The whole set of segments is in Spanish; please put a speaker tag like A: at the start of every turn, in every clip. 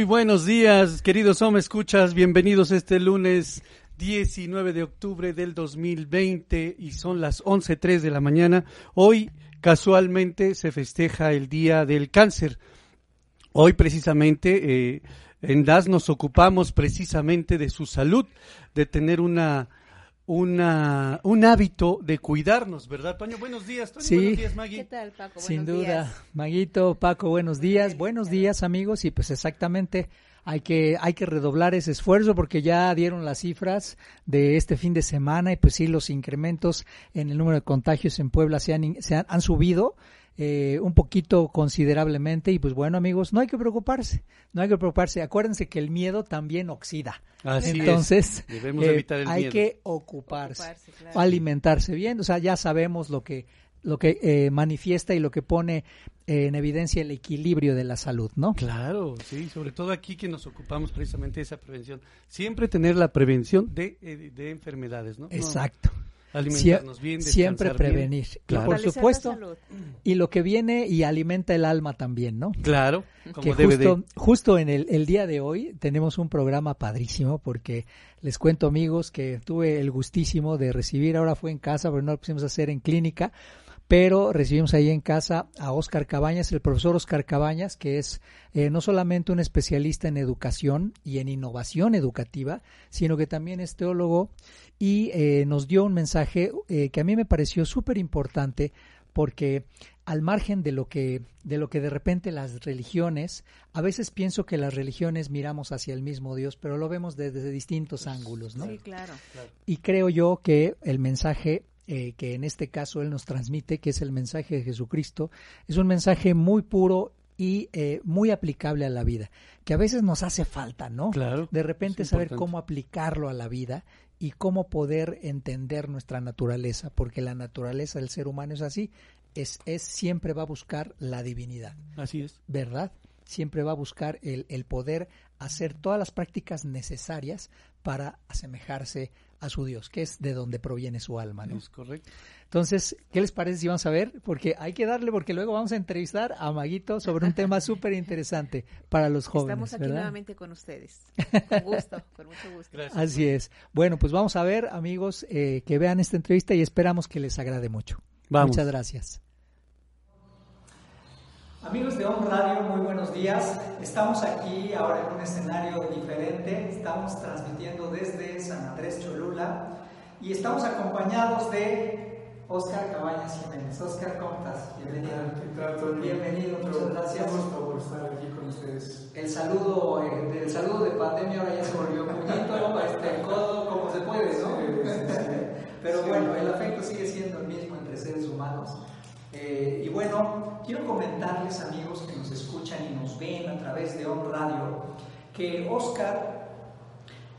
A: Muy buenos días, queridos hombres, escuchas, bienvenidos este lunes 19 de octubre del 2020 y son las 11.03 de la mañana. Hoy casualmente se festeja el Día del Cáncer. Hoy precisamente eh, en DAS nos ocupamos precisamente de su salud, de tener una una, un hábito de cuidarnos, ¿verdad, Toño? Buenos días, Toño.
B: Sí.
A: Buenos días, Maggie.
C: ¿Qué tal, Paco?
B: Sin
C: Buenos
B: duda,
C: días.
B: Maguito, Paco, buenos días, buenos días amigos y pues exactamente hay que hay que redoblar ese esfuerzo porque ya dieron las cifras de este fin de semana y pues sí los incrementos en el número de contagios en Puebla se han in- se han, han subido eh, un poquito considerablemente y pues bueno amigos no hay que preocuparse no hay que preocuparse acuérdense que el miedo también oxida
A: Así es.
B: entonces
A: Debemos
B: eh,
A: evitar el
B: hay
A: miedo.
B: que ocuparse,
C: Ocuparse, claro.
B: alimentarse bien, o sea, ya sabemos lo que lo que eh, manifiesta y lo que pone eh, en evidencia el equilibrio de la salud, ¿no?
A: Claro, sí, sobre todo aquí que nos ocupamos precisamente de esa prevención. Siempre tener la prevención de, eh, de enfermedades, ¿no? No, Alimentarnos bien,
B: Siempre
A: bien.
B: prevenir.
A: Claro.
B: por supuesto, y lo que viene y alimenta el alma también, ¿no?
A: Claro, como
B: que
A: debe
B: justo,
A: de.
B: justo en el, el día de hoy tenemos un programa padrísimo porque les cuento amigos que tuve el gustísimo de recibir, ahora fue en casa, pero no lo pusimos a hacer en clínica, pero recibimos ahí en casa a Oscar Cabañas, el profesor Oscar Cabañas, que es eh, no solamente un especialista en educación y en innovación educativa, sino que también es teólogo y eh, nos dio un mensaje eh, que a mí me pareció súper importante porque al margen de lo que de lo que de repente las religiones a veces pienso que las religiones miramos hacia el mismo Dios pero lo vemos desde distintos ángulos no
C: Sí, claro.
B: y creo yo que el mensaje eh, que en este caso él nos transmite que es el mensaje de Jesucristo es un mensaje muy puro y eh, muy aplicable a la vida que a veces nos hace falta no
A: Claro.
B: de repente saber cómo aplicarlo a la vida y cómo poder entender nuestra naturaleza, porque la naturaleza del ser humano es así, es, es siempre va a buscar la divinidad,
A: Así es.
B: ¿verdad? Siempre va a buscar el, el poder hacer todas las prácticas necesarias para asemejarse a su Dios, que es de donde proviene su alma, ¿no?
A: Es correcto.
B: Entonces, ¿qué les parece si vamos a ver? Porque hay que darle, porque luego vamos a entrevistar a Maguito sobre un tema súper interesante para los jóvenes.
C: Estamos aquí
B: ¿verdad?
C: nuevamente con ustedes. Con gusto, con mucho gusto.
A: Gracias.
B: Así es. Bueno, pues vamos a ver, amigos, eh, que vean esta entrevista y esperamos que les agrade mucho.
A: Vamos.
B: Muchas gracias. Amigos de Home Radio, muy buenos días. Estamos aquí ahora en un escenario diferente. Estamos transmitiendo desde San Andrés Cholula y estamos acompañados de Oscar Cabañas Jiménez. Oscar, ¿cómo estás? Bienvenido.
D: ¿Qué tal, Toño?
B: Bienvenido, muchas gracias.
D: Por estar aquí con ustedes.
B: El saludo, eh, el saludo de pandemia ahora ya se volvió puñito, este codo, como se puede, ¿no?
D: Sí, sí, sí.
B: Pero bueno, el afecto sigue siendo el mismo entre seres humanos. Eh, y bueno, quiero comentarles, amigos que nos escuchan y nos ven a través de On Radio, que Oscar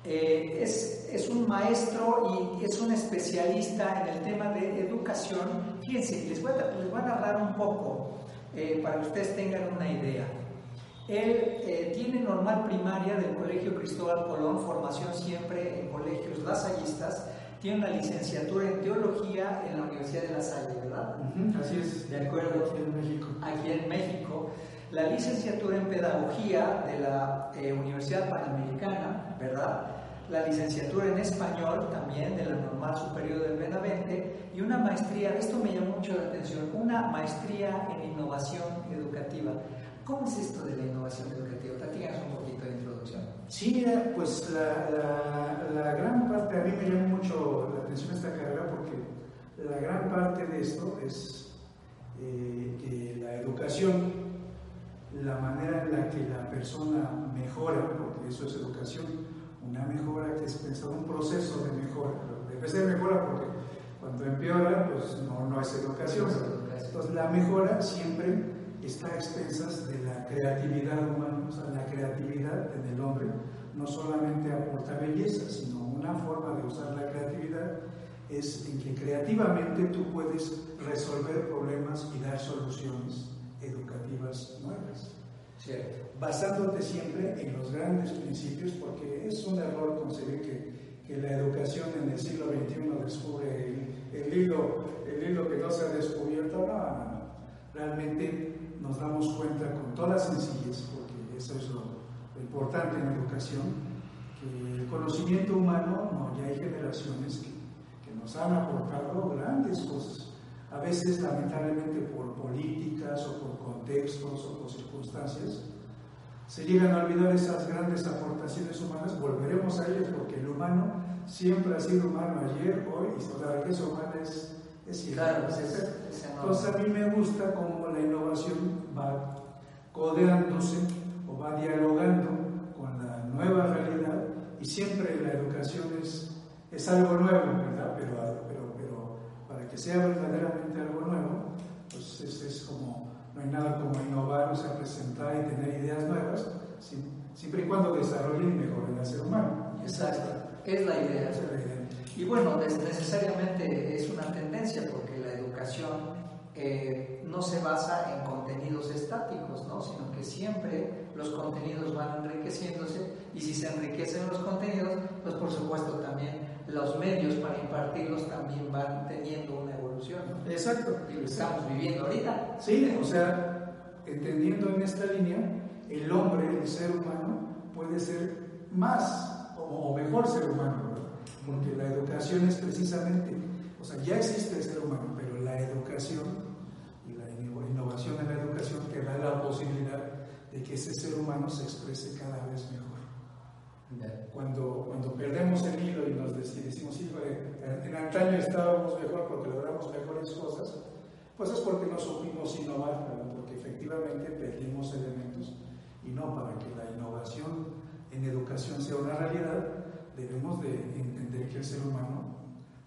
B: eh, es, es un maestro y es un especialista en el tema de educación. Fíjense, les voy a, les voy a narrar un poco eh, para que ustedes tengan una idea. Él eh, tiene normal primaria del Colegio Cristóbal Colón, formación siempre en colegios lasallistas, tiene una licenciatura en teología en la Universidad de La Salle, ¿verdad?
D: Así es.
B: De acuerdo.
D: Aquí en México.
B: Aquí en México, la licenciatura en pedagogía de la eh, Universidad Panamericana, ¿verdad? La licenciatura en español también de la Normal Superior del Benavente y una maestría, esto me llamó mucho la atención, una maestría en innovación educativa. ¿Cómo es esto de la innovación educativa? Platícanos un poquito de introducción.
D: Sí, pues la, la, la gran parte, a mí me llama mucho la atención esta carrera porque la gran parte de esto es eh, que la educación, la manera en la que la persona mejora, porque eso es educación, una mejora que es pensar un proceso de mejora. Debe ser mejora porque cuando empeora, pues no. No es educación. Entonces la mejora siempre está a expensas de la creatividad humana, o sea, la creatividad en el hombre no solamente aporta belleza, sino una forma de usar la creatividad es en que creativamente tú puedes resolver problemas y dar soluciones educativas nuevas.
B: Cierto.
D: Basándote siempre en los grandes principios, porque es un error concebir que, que la educación en el siglo XXI descubre el, el hilo, el hilo que no se ha descubierto. No, no, no. Realmente nos damos cuenta con toda sencillez, porque eso es lo, lo importante en la educación, que el conocimiento humano, no, ya hay generaciones que, que nos han aportado grandes cosas. A veces, lamentablemente, por políticas o por contextos o por circunstancias, se llegan a olvidar esas grandes aportaciones humanas, volveremos a ellas porque el humano siempre ha sido humano ayer, hoy, y la riqueza humana es, es.
B: Claro, es- es enorme.
D: Entonces a mí me gusta cómo la innovación va codeándose o va dialogando con la nueva realidad y siempre la educación es, es algo nuevo, ¿verdad? Pero, pero, pero para que sea verdaderamente algo nuevo, pues es, es como, no hay nada como innovar, o sea, presentar y tener ideas nuevas, siempre y cuando desarrollen y mejoren al ser humano.
B: Exacto. Es la idea.
D: Esa es la idea.
B: Y bueno, necesariamente es una tendencia porque la educación eh, no se basa en contenidos estáticos, ¿no? sino que siempre los contenidos van enriqueciéndose y si se enriquecen los contenidos, pues por supuesto también los medios para impartirlos también van teniendo una evolución. ¿no?
D: Exacto.
B: Y lo estamos viviendo ahorita.
D: Sí, o sea, entendiendo en esta línea, el hombre, el ser humano, puede ser más o, mejor ser humano. Porque la educación es precisamente, o sea, ya existe el ser humano, pero la educación y la inno- innovación en la educación te da la posibilidad de que ese ser humano se exprese cada vez mejor. Cuando, cuando perdemos el hilo y nos dec- decimos, híjole, en, antaño estábamos mejor porque logramos mejores cosas, pues es porque no supimos innovar, porque efectivamente perdimos elementos y no para que la innovación en educación sea una realidad, debemos de entender que el ser humano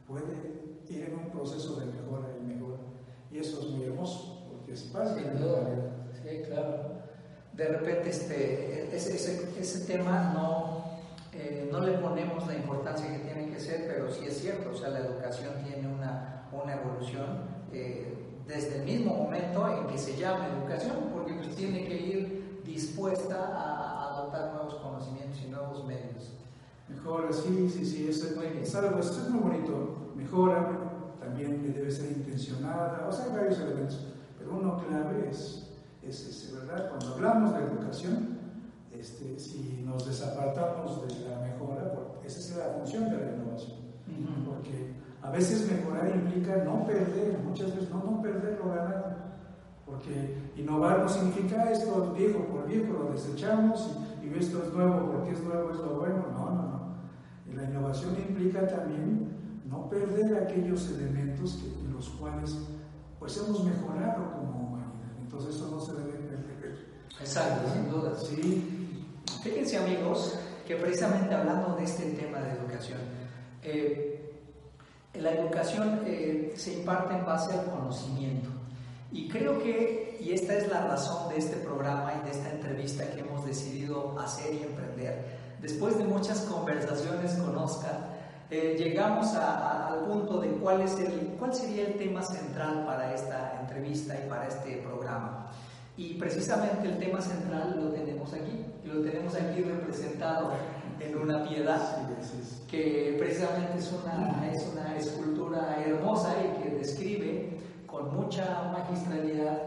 D: puede ir en un proceso de mejora y mejora. Y eso es muy hermoso, porque es parte de la realidad.
B: Sí, claro. De repente este, ese, ese, ese tema no, eh, no le ponemos la importancia que tiene que ser, pero sí es cierto, o sea, la educación tiene una, una evolución eh, desde el mismo momento en que se llama educación, porque pues tiene que ir dispuesta a, a adoptar nuevos conocimientos y nuevos medios.
D: Mejora, sí, sí, sí, eso es, muy, es algo, eso es muy bonito. Mejora, también debe ser intencionada, o sea, hay varios elementos, pero uno clave es, es ese, ¿verdad? Cuando hablamos de educación, este, si nos desapartamos de la mejora, esa es la función de la innovación, porque a veces mejorar implica no perder, muchas veces no, no perder lo ganado, porque innovar no significa esto es viejo por viejo, lo desechamos y, y esto es nuevo porque es nuevo, es lo bueno, no, no, la innovación implica también no perder aquellos elementos que, en los cuales pues hemos mejorado como humanidad. Entonces eso no se debe perder.
B: Exacto, sin duda.
D: Sí,
B: Fíjense amigos que precisamente hablando de este tema de educación, eh, la educación eh, se imparte en base al conocimiento. Y creo que, y esta es la razón de este programa y de esta entrevista que hemos decidido hacer y emprender, después de muchas conversaciones con Oscar, eh, llegamos a- a- al punto de cuál, es el, cuál sería el tema central para esta entrevista y para este programa. Y precisamente el tema central lo tenemos aquí, y lo tenemos aquí representado en una piedad
D: sí,
B: que precisamente es una, es una escultura hermosa y que describe con mucha magistralidad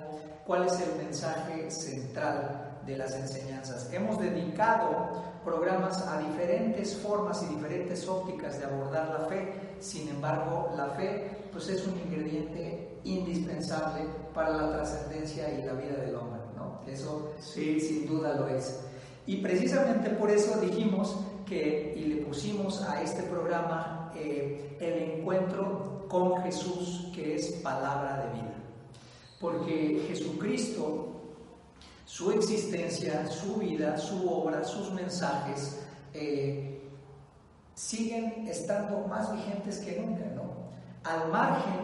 B: cuál es el mensaje central de las enseñanzas. Hemos dedicado programas a diferentes formas y diferentes ópticas de abordar la fe, sin embargo la fe pues es un ingrediente indispensable para la trascendencia y la vida del hombre, ¿no? Eso sí, sin duda lo es. Y precisamente por eso dijimos que, y le pusimos a este programa eh, el encuentro con Jesús, que es palabra de vida. Porque Jesucristo, su existencia, su vida, su obra, sus mensajes, eh, siguen estando más vigentes que nunca, ¿no? Al margen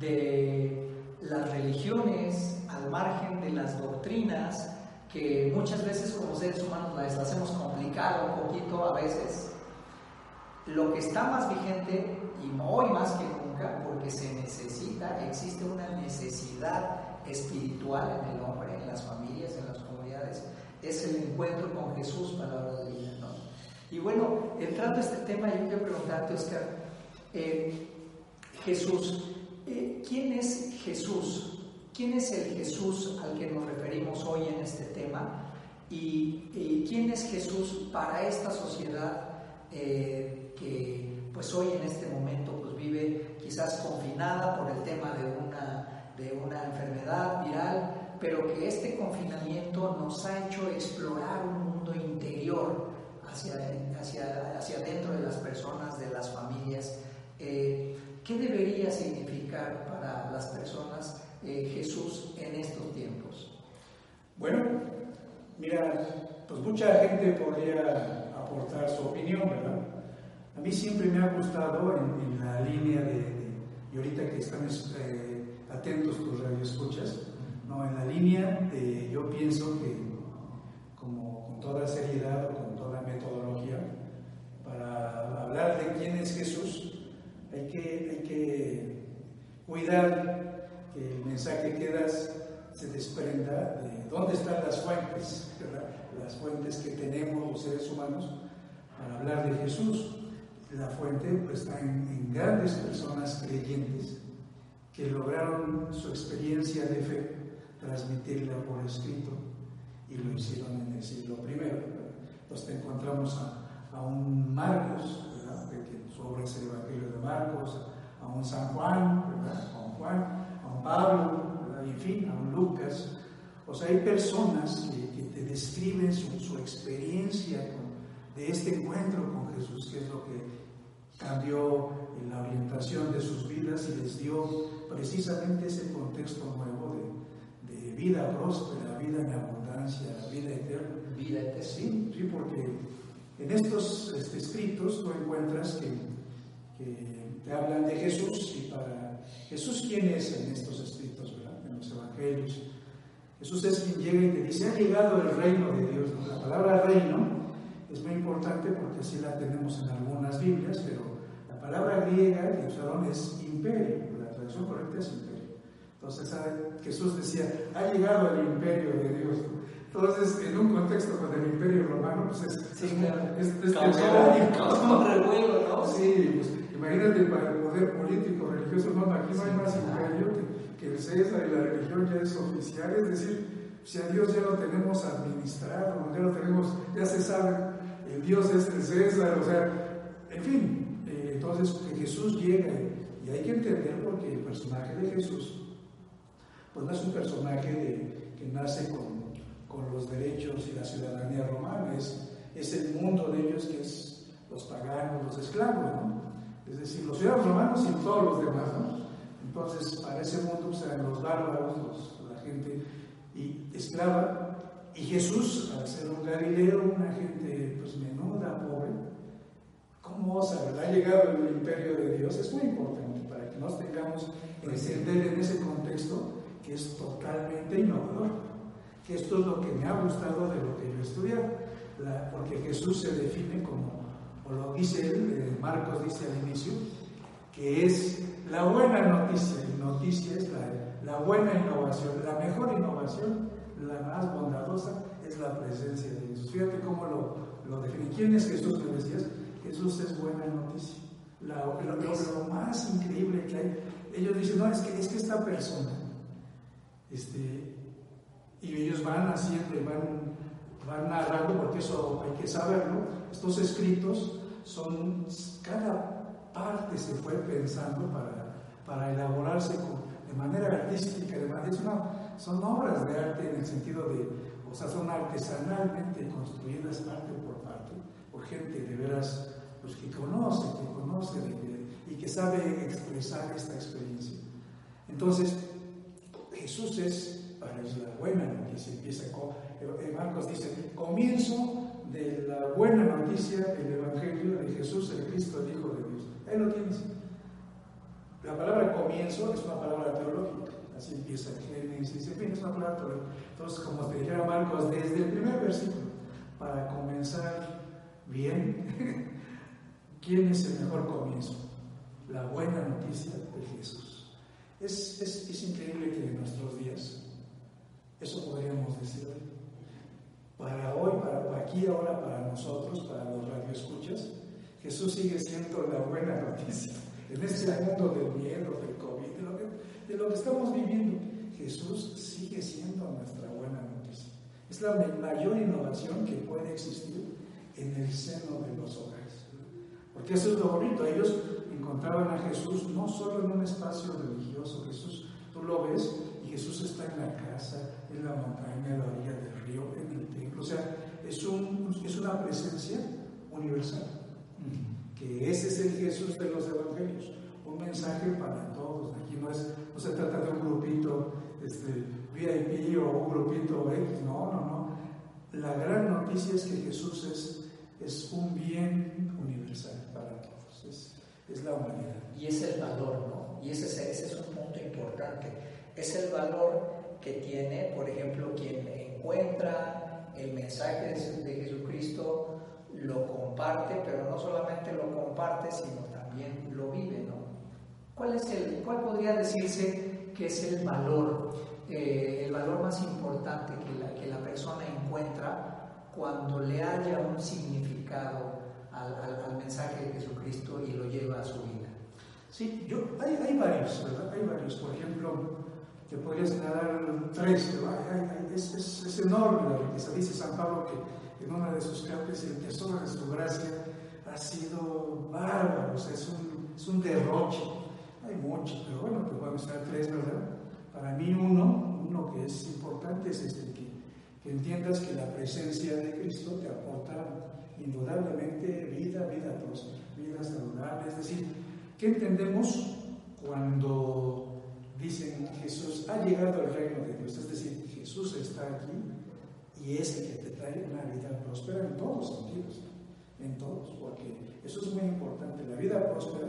B: de las religiones, al margen de las doctrinas, que muchas veces como seres humanos las hacemos complicado un poquito a veces, lo que está más vigente y hoy más que nunca, porque se necesita, existe una necesidad espiritual en el hombre, en las familias, en las comunidades, es el encuentro con Jesús, palabra de vida. Y bueno, entrando a este tema, yo quiero preguntarte, Oscar, eh, Jesús, eh, ¿quién es Jesús? ¿Quién es el Jesús al que nos referimos hoy en este tema? ¿Y, quién es Jesús para esta sociedad eh, que pues hoy en este momento pues vive quizás confinada por el tema de una, de una enfermedad viral, pero que este confinamiento nos ha hecho explorar un mundo interior hacia, hacia, hacia dentro de las personas, de las familias. Eh, ¿Qué debería significar para las personas eh, Jesús en estos tiempos?
D: Bueno, mira, pues mucha gente podría aportar su opinión, ¿verdad? A mí siempre me ha gustado en, la línea de, y ahorita que están eh, atentos tus radioescuchas, no, en la línea de, yo pienso que como con toda seriedad o con toda metodología, para hablar de quién es Jesús, hay que, hay que cuidar que el mensaje que das se desprenda de dónde están las fuentes, las fuentes que tenemos los seres humanos para hablar de Jesús. La fuente pues, está en, grandes personas creyentes que lograron su experiencia de fe transmitirla por escrito y lo hicieron en el siglo I. Entonces encontramos a, a un Marcos, que su obra es el Evangelio de Marcos, a un San Juan, a un Juan, a un Pablo, en fin, a un Lucas. O sea, hay personas que, te describen su, su experiencia de este encuentro con Jesús, que es lo que cambió en la orientación de sus vidas y les dio precisamente ese contexto nuevo de, de vida próspera, vida en abundancia, vida eterna.
B: Vida eterna.
D: Sí, sí, porque en estos este, escritos tú encuentras que, que, te hablan de Jesús y para Jesús quién es en estos escritos, ¿verdad? En los evangelios. Jesús es quien llega y te dice, ha llegado el reino de Dios. La palabra reino es muy importante porque así la tenemos en algunas Biblias, pero la palabra griega que usaron es imperio, la traducción correcta es imperio. Entonces Jesús decía, ha llegado el imperio de Dios. Entonces, en un contexto con el imperio romano, pues es,
B: sí,
D: es,
B: claro.
D: es, es,
B: un revuelo, ¿no?
D: Sí, pues imagínate para el poder político, religioso, no, aquí no hay más imperio que, que el César y la religión ya es oficial, es decir, si a Dios ya lo tenemos administrado, ya lo tenemos, ya se sabe, el Dios es el César, o sea, en fin, eh, entonces que Jesús llega hay que entender porque el personaje de Jesús, pues no es un personaje que nace con, con, los derechos y la ciudadanía romana, es, es el mundo de ellos que es los paganos, los esclavos, ¿no? Es decir, los ciudadanos romanos y todos los demás, ¿no? Entonces, para ese mundo pues, eran los bárbaros, la gente y esclava, y Jesús, al ser un galileo, una gente pues menuda, pobre, ¿cómo osa? ¿verdad? Ha llegado el imperio de Dios, es muy importante nos tengamos entender en ese contexto que es totalmente innovador, que esto es lo que me ha gustado de lo que yo he estudiado, porque Jesús se define como, o lo dice él, eh, Marcos dice al inicio, que es la buena noticia, y noticia es la la buena innovación, la mejor innovación, la más bondadosa, es la presencia de Jesús. Fíjate cómo lo, lo define. ¿Quién es Jesús? Me decías, Jesús es buena noticia. La, lo, lo, más increíble que hay, ellos dicen, no, es que, es que esta persona, este, y ellos van haciendo y van, van narrando, porque eso hay que saberlo, estos escritos son, cada parte se fue pensando para, para elaborarse con, de manera artística, es una, son obras de arte en el sentido de, o sea, son artesanalmente construidas parte por parte, por gente de veras, pues que conoce, que conoce y que sabe expresar esta experiencia. Entonces, Jesús es, para es la buena noticia, empieza con, Marcos dice, comienzo de la buena noticia, el Evangelio de Jesús, el Cristo, el Hijo de Dios. Ahí lo tienes. La palabra comienzo es una palabra teológica. Así empieza el Génesis, en fin, es una plata. Entonces, como te dijera Marcos, desde el primer versículo, para comenzar bien, ¿quién es el mejor comienzo? La buena noticia de Jesús. Es, es, es increíble que en nuestros días, eso podríamos decir para hoy, para aquí ahora, para nosotros, para los radioescuchas, Jesús sigue siendo la buena noticia. En este mundo del miedo, del COVID, de lo que, de lo que estamos viviendo, Jesús sigue siendo nuestra buena noticia. Es la mayor innovación que puede existir en el seno de los hogares. Porque eso es lo bonito. Ellos encontraban a Jesús no solo en un espacio religioso, Jesús, tú lo ves, y Jesús está en la casa, en la montaña, en la orilla del río, en el templo. O sea, es, un, es una presencia universal. Que ese es el Jesús de los evangelios. Un mensaje para todos. Aquí no, es, no se trata de un grupito este, VIP o un grupito X. No, no, no. La gran noticia es que Jesús es, es un bien universal. Es, es la humanidad.
E: Y es el valor, ¿no? Y ese, ese es un punto importante. Es el valor que tiene, por ejemplo, quien encuentra el mensaje de Jesucristo, lo comparte, pero no solamente lo comparte, sino también lo vive, ¿no? ¿Cuál, es el, cuál podría decirse que es el valor, eh, el valor más importante que la, que la persona encuentra cuando le haya un significado al, al, al mensaje de Jesucristo y lo lleva a su vida?
D: Sí, yo, hay, hay varios, ¿verdad? Hay varios. Por ejemplo, te podría señalar tres, es, es, es, enorme la riqueza. Dice San Pablo que en una de sus cartas el tesoro de su gracia ha sido bárbaro, o sea, es un, es un derroche. Hay muchos, pero bueno, te voy a mostrar tres, ¿verdad? Para mí uno, uno que es importante es este, que, que entiendas que la presencia de Cristo te aporta indudablemente vida, vida próspera, vida saludable, es decir, ¿qué entendemos cuando dicen Jesús ha llegado el reino de Dios? Es decir, Jesús está aquí y es el que te trae una vida próspera en todos sentidos, en todos, porque eso es muy importante, la vida próspera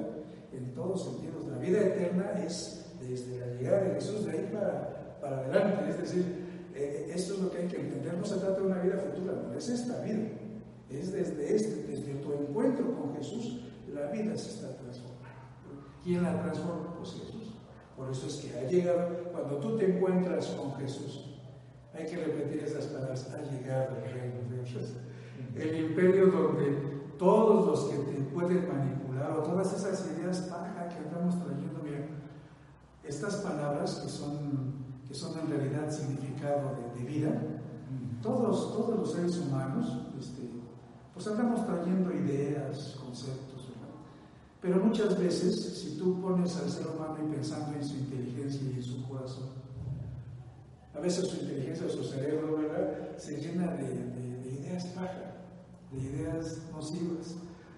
D: en todos sentidos, la vida eterna es desde la llegada de Jesús de ahí para, para adelante, es decir, eh, esto es lo que hay que entender, no se trata de una vida futura, no, es esta vida, es desde este, desde tu encuentro con Jesús, la vida se está transformando. ¿Quién la transforma? Pues Jesús. Por eso es que ha llegado, cuando tú te encuentras con Jesús, hay que repetir esas palabras, ha llegado el reino de Dios. El imperio donde todos los que te pueden manipular o todas esas ideas paja que andamos trayendo, mira, estas palabras que son, que son en realidad significado de, de vida, todos, todos los seres humanos, este, pues andamos trayendo ideas, conceptos, ¿verdad? Pero muchas veces, si tú pones al ser humano y pensando en su inteligencia y en su corazón, a veces su inteligencia o su cerebro, ¿verdad?, se llena de, de, de ideas paja, de ideas nocivas,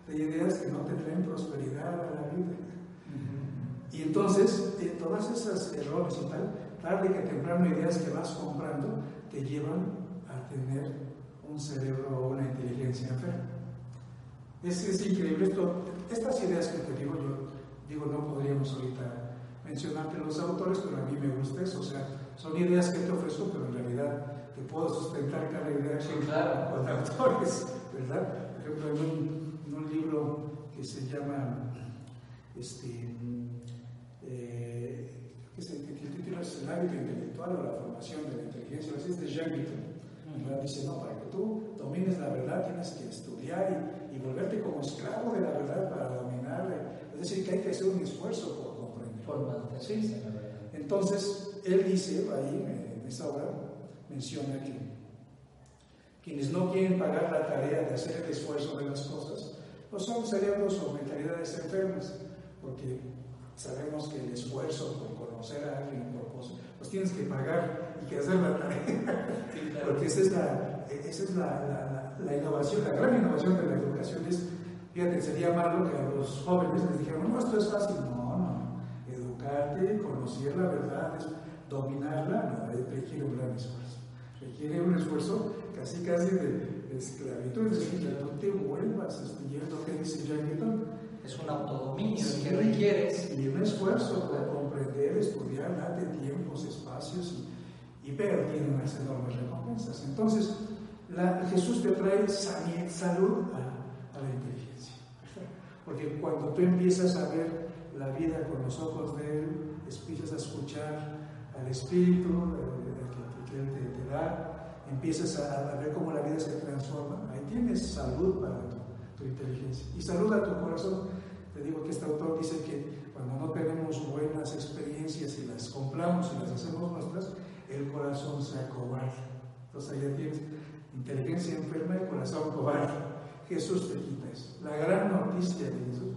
D: de ideas que no te traen prosperidad a la vida. Y entonces, eh, todas esas errores y tal, tarde que temprano, ideas que vas comprando, te llevan a tener un cerebro o una inteligencia enferma. Es, es increíble esto. Estas ideas que te digo yo, digo, no podríamos ahorita mencionarte los autores, pero a mí me gusta eso. O sea, son ideas que te ofrezco, pero en realidad te puedo sustentar cada idea
E: sí, claro.
D: con autores, ¿verdad? Por ejemplo, en un, en un libro que se llama, este, eh, que se titula El hábito intelectual o la formación de la inteligencia, así es de Jean. ¿Verdad? Dice, no, para que tú domines la verdad tienes que estudiar y, y, volverte como esclavo de la verdad para dominarla. Es decir, que hay que hacer un esfuerzo por comprender.
E: Por
D: ¿Sí? Entonces, él dice ahí, en esa obra, menciona que quienes no quieren pagar la tarea de hacer el esfuerzo de las cosas, pues son cerebros o mentalidades enfermas, porque sabemos que el esfuerzo por conocer a alguien a propósito, pues tienes que pagar y que hacer la tarea, porque esa es la, esa es la, la, la, innovación, la gran innovación de la educación es, fíjate, sería malo que a los jóvenes les dijeran, no, esto es fácil, no, no, educarte, conocer la verdad, dominarla, no, requiere un gran esfuerzo, requiere un esfuerzo casi casi de, de esclavitud, es decir, tú te vuelvas, estudiando que dice Guitton,
E: es un autodominio sí, que requieres.
D: y un esfuerzo por aprender, estudiar, date tiempos, espacios, y, pero tiene unas enormes recompensas. Entonces, la, Jesús te trae salud a, a la inteligencia. Porque cuando tú empiezas a ver la vida con los ojos de Él, empiezas a escuchar al Espíritu que, que, Él te, te, da, empiezas a, a, ver cómo la vida se transforma, ahí tienes salud para tu, tu inteligencia. Y salud a tu corazón. Te digo que este autor dice que cuando no tenemos buenas experiencias y las compramos y las hacemos nuestras, el corazón se acobarda. Entonces ahí tienes inteligencia enferma y corazón cobarde. Jesús te quita eso. La gran noticia de Jesús.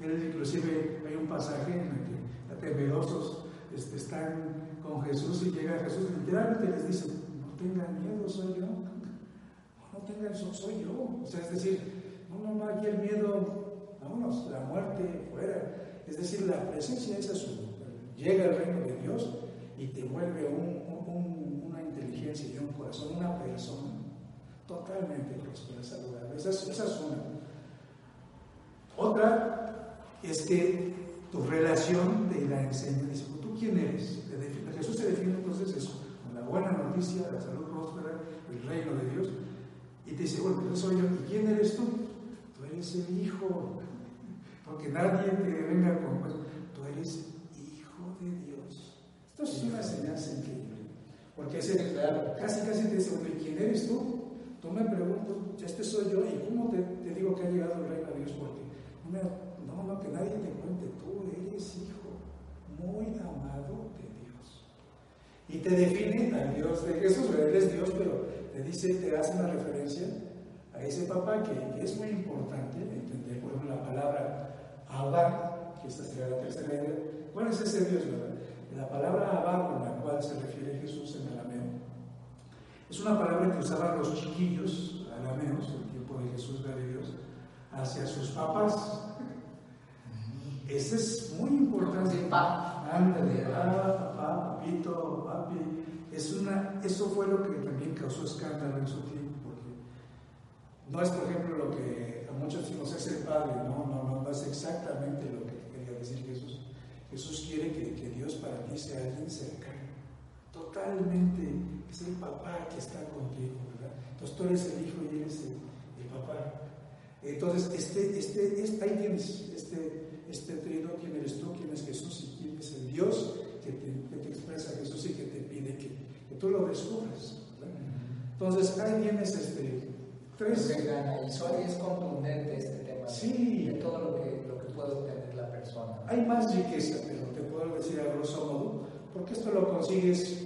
D: Él inclusive hay un pasaje en el que temerosos este, están con Jesús y llega Jesús literalmente les dice, no tengan miedo, soy yo. No tengan, soy yo. O sea, es decir, no, no, aquí el miedo, vámonos, la muerte fuera. Es decir, la presencia es azul. Llega el reino de Dios y te vuelve un, un, una inteligencia y un corazón, una persona totalmente próspera, saludable. Esa es, esa es una. Otra es que tu relación te la enseña. Dice, ¿tú quién eres? Jesús te define entonces eso, con la buena noticia, la salud próspera, el reino de Dios. Y te dice, bueno, yo soy yo. ¿Y quién eres tú? Tú eres el Hijo. Porque nadie te venga con pues, tú eres de. Esto es una enseñanza increíble. Porque ese, claro, casi casi te dice, ¿quién eres tú? Tú me preguntas, este soy yo, ¿y cómo te, digo que ha llegado el reino de Dios? Porque no, no, que nadie te cuente, tú eres hijo muy amado de Dios. Y te define al Dios de Jesús, Él es Dios, pero te dice, te hace una referencia a ese papá que, que es muy importante entender, por ejemplo, la palabra Abba, que esta sería la tercera idea. ¿Cuál es ese Dios, verdad? La palabra Abba con la cual se refiere Jesús en arameo es una palabra que usaban los chiquillos arameos, en el tiempo de Jesús de Dios, hacia sus papás. Ese es muy importante. Ándale, papá, papá, papito, papi. Es una, eso fue lo que también causó escándalo en su tiempo, porque no es, por ejemplo, lo que a muchos nos es el padre, no, no, no, no es exactamente lo Jesús. Quiere que, que Dios para ti sea alguien cercano totalmente, es el papá que está contigo, ¿verdad? Entonces tú eres el hijo y eres el, el papá. Entonces, este, este, este, ahí tienes este, este trino, quién eres tú, quién es Jesús y quién es el Dios que te, que te expresa Jesús y que te pide que, que tú lo descubras. ¿verdad? Entonces, ahí tienes este, tres...
B: Y es contundente este tema
D: sí.
B: de todo lo que, lo que puede obtener la persona.
D: Hay más riqueza, pero te puedo decir a grosso modo, porque esto lo consigues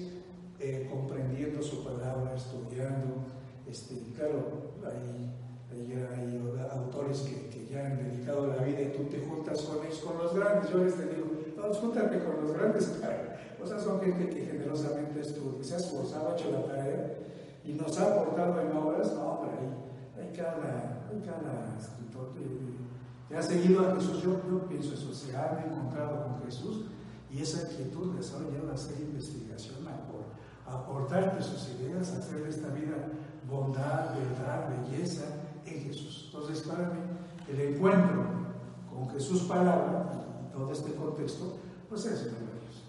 D: eh, comprendiendo su palabra, estudiando. Este, claro, hay, hay, hay autores que, que, ya han dedicado la vida y tú te juntas con ellos, con los grandes. Yo les digo, no, júntate con los grandes, claro. O sea, son gente que generosamente estudia, se ha esforzado, ha hecho la tarea y nos ha aportado en obras. No, hombre, hay, hay, cada, hay cada escritor ha seguido a Jesús. Yo, yo pienso eso, se han encontrado con Jesús y esa inquietud les ha llevado a hacer investigación, a aportarte sus ideas, a hacer de esta vida bondad, verdad, belleza en Jesús. Entonces, para mí, el encuentro con Jesús palabra, y todo este contexto, pues es maravilloso.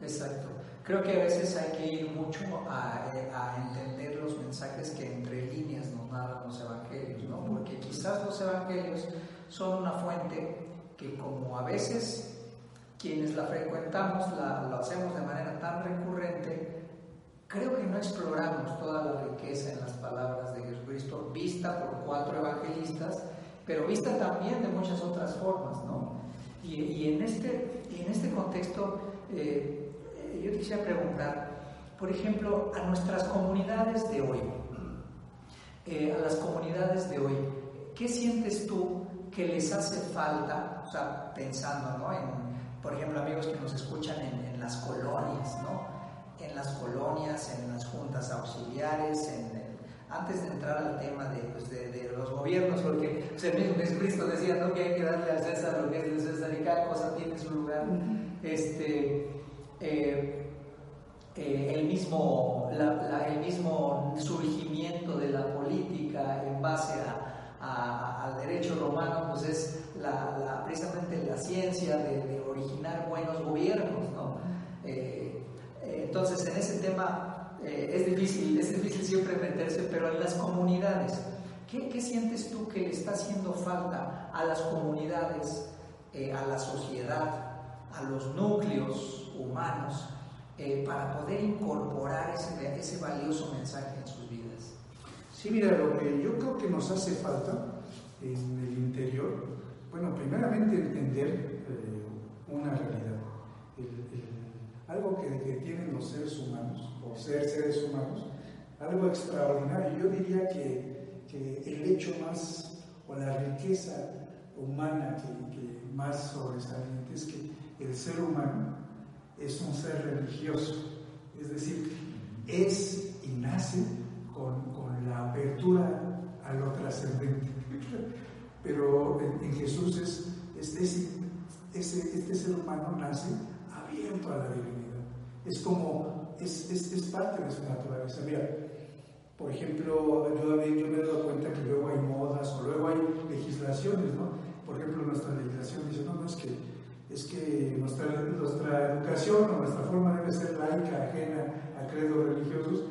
B: Exacto. Creo que a veces hay que ir mucho a, a, entender los mensajes que entre líneas nos narran los evangelios, ¿no? Porque quizás los evangelios son una fuente que como a veces quienes la frecuentamos, la, lo hacemos de manera tan recurrente, creo que no exploramos toda la riqueza en las palabras de Jesucristo, vista por cuatro evangelistas, pero vista también de muchas otras formas, ¿no? Y, y en, este, en este contexto, eh, yo quisiera preguntar, por ejemplo, a nuestras comunidades de hoy, eh, a las comunidades de hoy, ¿qué sientes tú que les hace falta, o sea, pensando ¿no? en por ejemplo, amigos que nos escuchan en, en las colonias, ¿no? En las colonias, en las juntas auxiliares, en, en, antes de entrar al tema de, pues, de, de los gobiernos, porque el mismo Jesucristo decía ¿no? que hay que darle al César lo que es del César y cada cosa tiene su lugar. Este, eh, eh, el, mismo, la, la, el mismo surgimiento de la política en base a
E: al derecho romano, pues es la, precisamente la ciencia de, originar buenos gobiernos, ¿no? Eh, eh, entonces, en ese tema eh, es, difícil, es difícil siempre meterse, pero en las comunidades, ¿qué, qué sientes tú que le está haciendo falta a las comunidades, a la sociedad, a los núcleos humanos, para poder incorporar ese, ese valioso mensaje en sus vidas?
D: Sí, mira, lo que yo creo que nos hace falta en el interior, bueno, primeramente entender eh, una realidad. Algo que, tienen los seres humanos, o ser seres humanos, algo extraordinario. Yo diría que, que el hecho más, o la riqueza humana que, más sobresaliente es que el ser humano es un ser religioso. Es decir, es y nace apertura a lo trascendente. Pero en, Jesús es, es- es- ese- este ser humano nace abierto a la divinidad. Es como, es, es- parte de su naturaleza. Mira, por ejemplo, yo, yo me he dado cuenta que luego hay modas o luego hay legislaciones, ¿no? Por ejemplo, nuestra legislación dice, no, no, es que, es que nuestra, nuestra educación o nuestra forma debe ser laica, ajena a credos religiosos.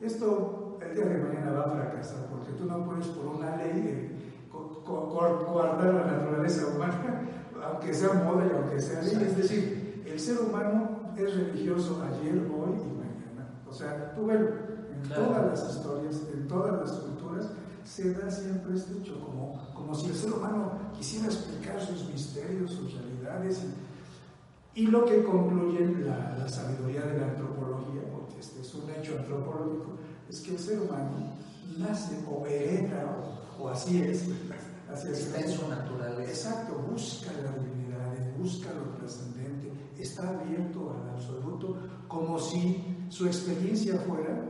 D: Esto el día de mañana va a fracasar, porque tú no puedes por una ley co- coartar la naturaleza humana, aunque sea moda y aunque sea ley. Es decir, el ser humano es religioso ayer, hoy y mañana. O sea, tú velo, en
E: Claro.
D: todas las historias, en todas las culturas, se da siempre este hecho, como, como si el ser humano quisiera explicar sus misterios, sus realidades. Y, y lo que concluye la, la sabiduría de la antropología, porque este es un hecho antropológico, es que el ser humano nace o hereda, o, o así es, así es.
E: Está en su naturaleza.
D: Exacto, busca la divinidad, busca lo trascendente, está abierto al absoluto, como si su experiencia fuera,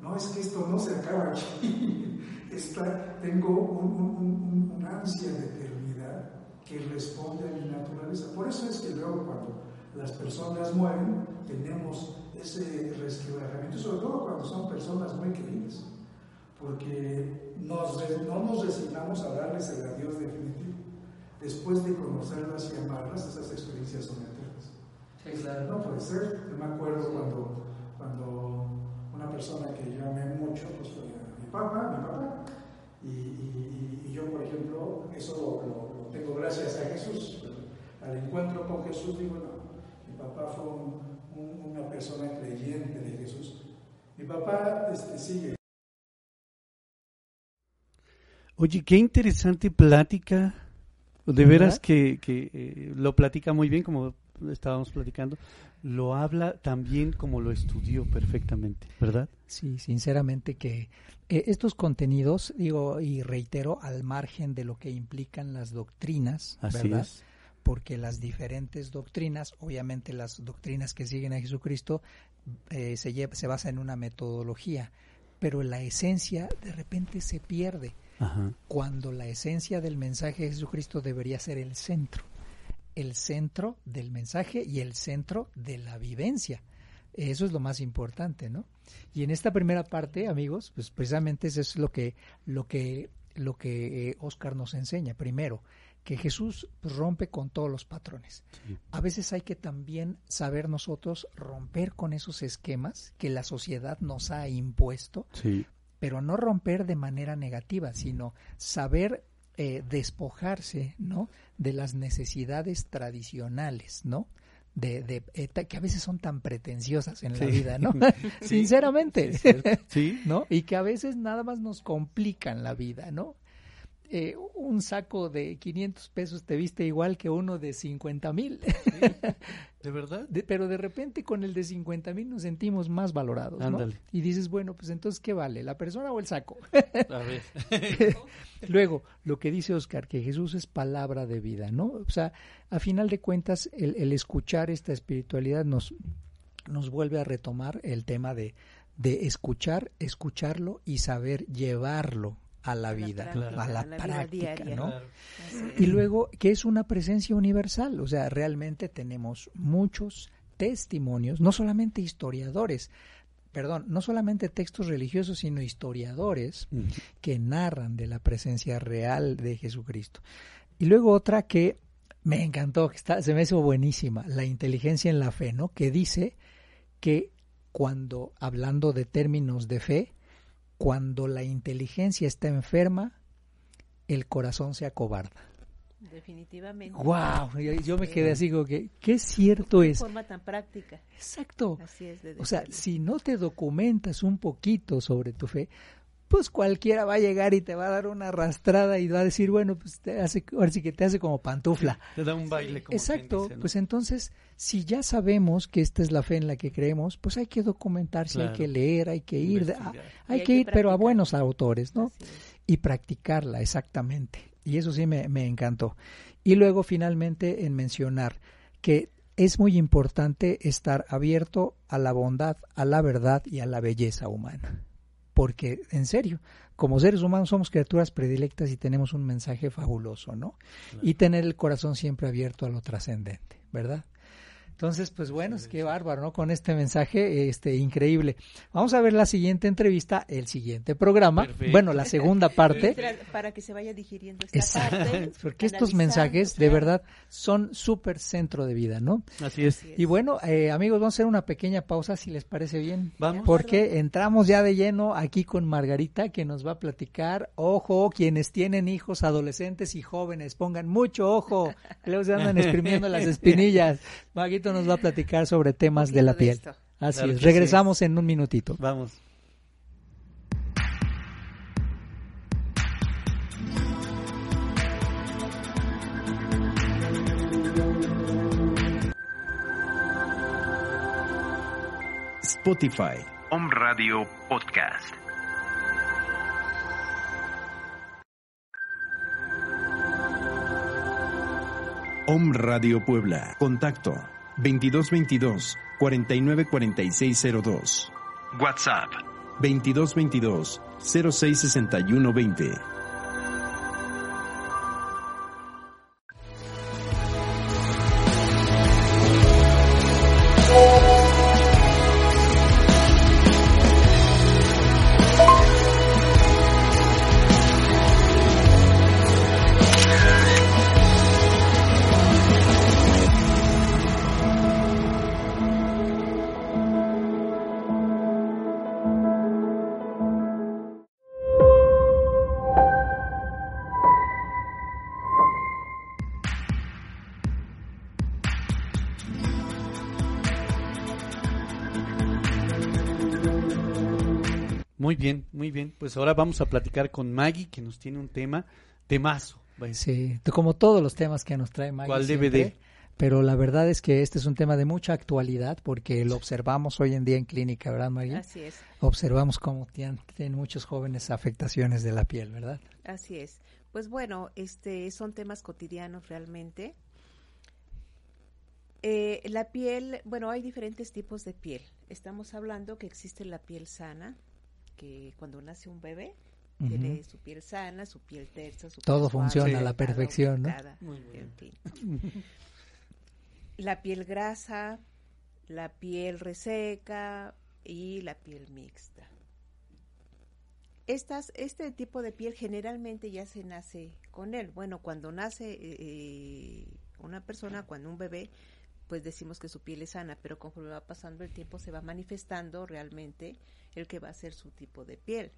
D: no es que esto no se acaba aquí, está, tengo un, un- un- un ansia de eternidad que responde a mi naturaleza. Por eso es que luego cuando las personas mueren, tenemos ese resquebrajamiento, sobre todo cuando son personas muy queridas, porque nos, no nos resignamos a darles el adiós definitivo. Después de conocerlas y amarlas, esas experiencias son eternas.
E: Sí, claro.
D: No puede ser. Yo me acuerdo cuando, cuando una persona que yo amé mucho, pues fue mi papá, mi papá. Y, y- y yo, por ejemplo, eso lo, lo- lo tengo gracias a Jesús. Al encuentro con Jesús, digo, no, mi papá fue un- un- una persona creyente de Jesús. Mi papá este, sigue
A: Oye, qué interesante plática. De veras que, que, eh, lo platica muy bien, como estábamos platicando. Lo habla también como lo estudió perfectamente, ¿verdad?
B: Sí, sinceramente que eh, estos contenidos, digo y reitero, al margen de lo que implican las doctrinas,
A: Así
B: ¿verdad?
A: es.
B: Porque las diferentes doctrinas, obviamente las doctrinas que siguen a Jesucristo, eh, se, lleva, se basa en una metodología, pero la esencia de repente se pierde
A: Ajá.
B: cuando la esencia del mensaje de Jesucristo debería ser el centro, el centro del mensaje y el centro de la vivencia. Eso es lo más importante, ¿no? Y en esta primera parte, amigos, pues precisamente eso es lo que lo que lo que eh, Oscar nos enseña. Primero, que Jesús rompe con todos los patrones.
A: Sí.
B: A veces hay que también saber nosotros romper con esos esquemas que la sociedad nos ha impuesto
A: Sí.
B: pero no romper de manera negativa, sino saber eh, despojarse, ¿no? De las necesidades tradicionales, ¿no? De, de eh, que a veces son tan pretenciosas en la vida, ¿no? Sinceramente,
A: Sí.
B: ¿no? Y que a veces nada más nos complican la vida, ¿no? Eh, un saco de 500 pesos te viste igual que uno de 50 mil.
A: ¿De verdad?
B: De- pero de repente con el de 50 mil nos sentimos más valorados, ¿no?
A: Ándale.
B: Y dices, bueno, pues entonces, ¿qué vale? ¿La persona o el saco?
A: A ver.
B: Luego, lo que dice Oscar, que Jesús es palabra de vida, ¿no? O sea, a final de cuentas, el, el escuchar esta espiritualidad nos, nos vuelve a retomar el tema de, de escuchar, escucharlo y saber llevarlo a la
C: A la
B: vida,
C: práctica,
B: a la,
C: a la vida
B: práctica,
C: diaria.
B: ¿no?
A: Claro.
B: Y luego, que es una presencia universal, o sea, realmente tenemos muchos testimonios, no solamente historiadores, perdón, no solamente textos religiosos, sino historiadores que narran de la presencia real de Jesucristo. Y luego otra que me encantó, que está, se me hizo buenísima, la inteligencia en la fe, ¿no? Que dice que cuando, hablando de términos de fe, cuando la inteligencia está enferma, el corazón se acobarda.
C: Definitivamente.
B: ¡Wow! Yo me quedé así como que, qué cierto
C: De
B: es.
C: forma tan práctica.
B: Exacto.
C: Así es de
B: O sea, si no te documentas un poquito sobre tu fe, pues cualquiera va a llegar y te va a dar una arrastrada y va a decir, bueno, pues te hace, ahora sí que te hace como pantufla.
A: Te da un baile como
B: Exacto,
A: quien dice, ¿no?
B: pues entonces, si ya sabemos que esta es la fe en la que creemos, pues hay que documentarse, hay que leer, hay que ir, de-
A: Investigar.
B: hay que
C: que
B: ir, pero a buenos autores, ¿no? Y practicarla exactamente. Y eso sí me, me encantó. Y luego finalmente en mencionar que es muy importante estar abierto a la bondad, a la verdad y a la belleza humana. Porque, en serio, como seres humanos somos criaturas predilectas y tenemos un mensaje fabuloso, ¿no? Y tener el corazón siempre abierto a lo trascendente, ¿verdad? Entonces, pues bueno, es que bárbaro, ¿no? Con este mensaje este increíble. Vamos a ver la siguiente entrevista, el siguiente programa.
A: Perfecto.
B: Bueno, la segunda parte.
C: Para, que se vaya digiriendo esta
B: Exacto,
C: parte.
B: porque estos mensajes de verdad son súper centro de vida, ¿no?
A: Así es.
B: Y bueno, eh, amigos, vamos a hacer una pequeña pausa si les parece bien.
A: Vamos.
B: Porque entramos ya de lleno aquí con Margarita que nos va a platicar. Ojo, quienes tienen hijos adolescentes y jóvenes, pongan mucho ojo. Luego se andan exprimiendo las espinillas. Maguito nos va a platicar sobre temas de la
C: de
B: piel. Así
A: Claro
B: es.
A: sí.
B: Regresamos en un minutito.
A: Vamos.
F: Spotify,
G: Om Radio Podcast.
F: Om Radio Puebla. Contacto 2222 494602.
G: WhatsApp.
F: 2222 066120.
A: Bien, muy bien. Pues ahora vamos a platicar con Maggie, que nos tiene un tema temazo. Vaya.
B: Sí, como todos los temas que nos trae Maggie.
A: ¿Cuál
B: siempre,
A: DVD?
B: Pero la verdad es que este es un tema de mucha actualidad porque lo observamos hoy en día en clínica, ¿verdad, Maggie?
C: Así es,
B: Observamos cómo tienen, tienen muchos jóvenes afectaciones de la piel, ¿verdad?
C: así es. Pues bueno, este son temas cotidianos realmente. Eh, la piel, bueno, hay diferentes tipos de piel. Estamos hablando que existe la piel sana, que cuando nace un bebé tiene su piel sana, su piel tersa, su
B: Todo
C: piel suave,
B: funciona
A: a la
B: perfección, ¿no?
A: Muy bien.
C: en fin. La piel grasa, la piel reseca y la piel mixta. Estas, este tipo de piel generalmente ya se nace con él. Bueno, cuando nace eh, una persona, cuando un bebé, pues decimos que su piel es sana, pero conforme va pasando el tiempo se va manifestando realmente el que va a ser su tipo de piel.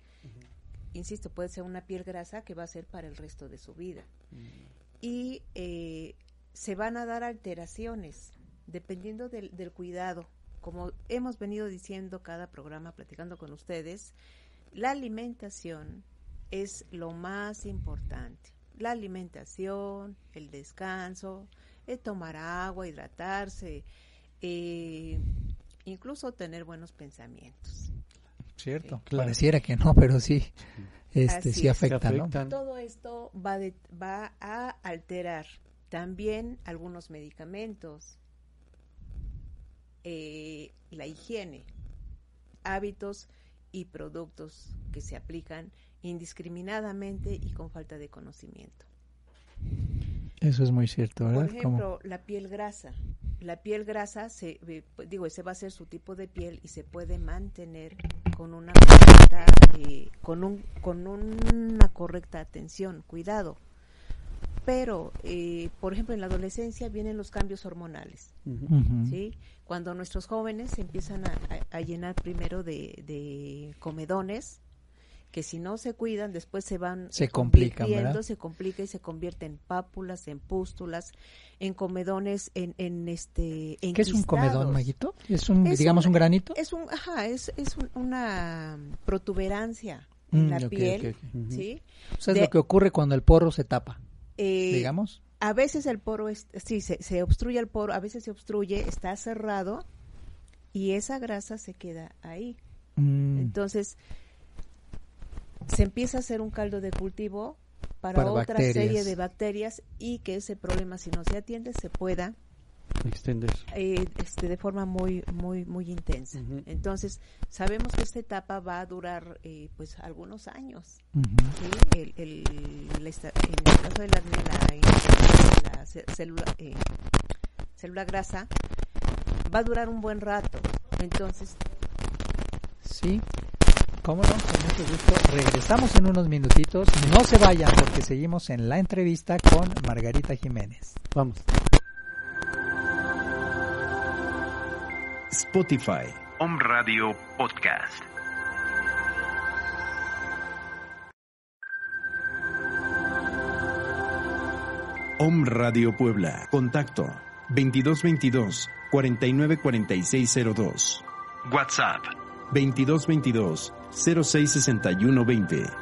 C: Insisto, puede ser una piel grasa que va a ser para el resto de su vida. Y eh, se van a dar alteraciones dependiendo del, del cuidado. Como hemos venido diciendo cada programa, platicando con ustedes, la alimentación es lo más importante. La alimentación, el descanso, el tomar agua, hidratarse, eh, incluso tener buenos pensamientos.
B: Cierto.
A: Claro.
B: Pareciera que no, pero sí, este
C: Así
B: sí afecta, ¿no?
C: Todo esto va, de- va a alterar también algunos medicamentos, eh, la higiene, hábitos y productos que se aplican indiscriminadamente y con falta de conocimiento.
B: Eso es muy cierto, ¿verdad?
C: Por ejemplo, la piel grasa. La piel grasa se, eh, digo, ese va a ser su tipo de piel y se puede mantener con una correcta, eh, con un, con una correcta atención, cuidado. Pero, eh, por ejemplo, en la adolescencia vienen los cambios hormonales. ¿sí? Cuando nuestros jóvenes se empiezan a, a- a llenar primero de, de comedones, que si no se cuidan, después se van
B: Se complican, ¿verdad?
C: se complica y se convierte en pápulas, en pústulas, en comedones, en, en este, en
B: ¿Qué es un comedón. Maguito? ¿Es un,
C: Es
B: digamos,
C: un-
B: un granito?
C: Es un, ajá, es, es un- una protuberancia en
B: Mm,
C: la
B: ok,
C: piel. ¿sí?
B: O sea, es
C: de-
B: lo que ocurre cuando el porro se tapa,
C: Eh,
B: digamos.
C: A veces el poro, es, sí, se, se obstruye el poro, a veces se obstruye, está cerrado y esa grasa se queda ahí.
B: Mm,
C: Entonces, se empieza a hacer un caldo de cultivo para,
B: Para
C: otra
B: bacterias.
C: serie de bacterias y que ese problema, si no se atiende, se pueda
A: Extender.
C: eh, este, de forma muy muy muy intensa. Entonces sabemos que esta etapa va a durar eh, pues algunos años. El, el- en el caso de la, la- célula eh, célula grasa va a durar un buen rato. Entonces
B: Sí, cómo no, con mucho gusto. Regresamos en unos minutitos. No se vayan porque seguimos en la entrevista con Margarita Jiménez.
A: Vamos.
F: Spotify,
G: Om Radio Podcast.
F: Om Radio Puebla. Contacto 2222 494602.
G: WhatsApp.
F: 2222 066120.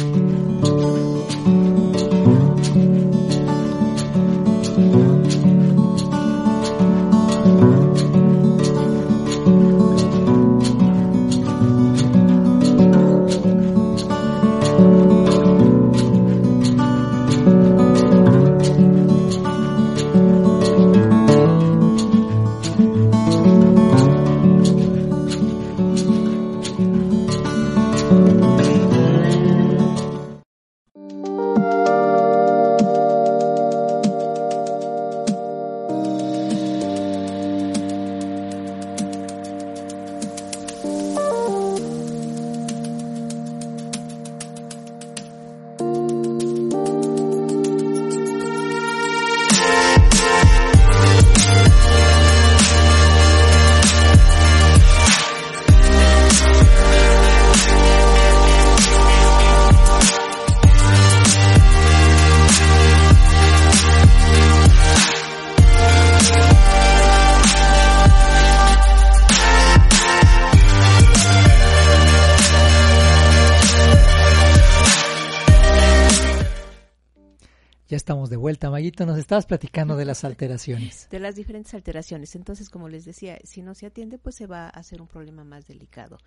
B: Estamos de vuelta, Maguito. Nos estabas platicando de las alteraciones.
C: de las diferentes alteraciones. Entonces, como les decía, si no se atiende, pues se va a hacer un problema más delicado.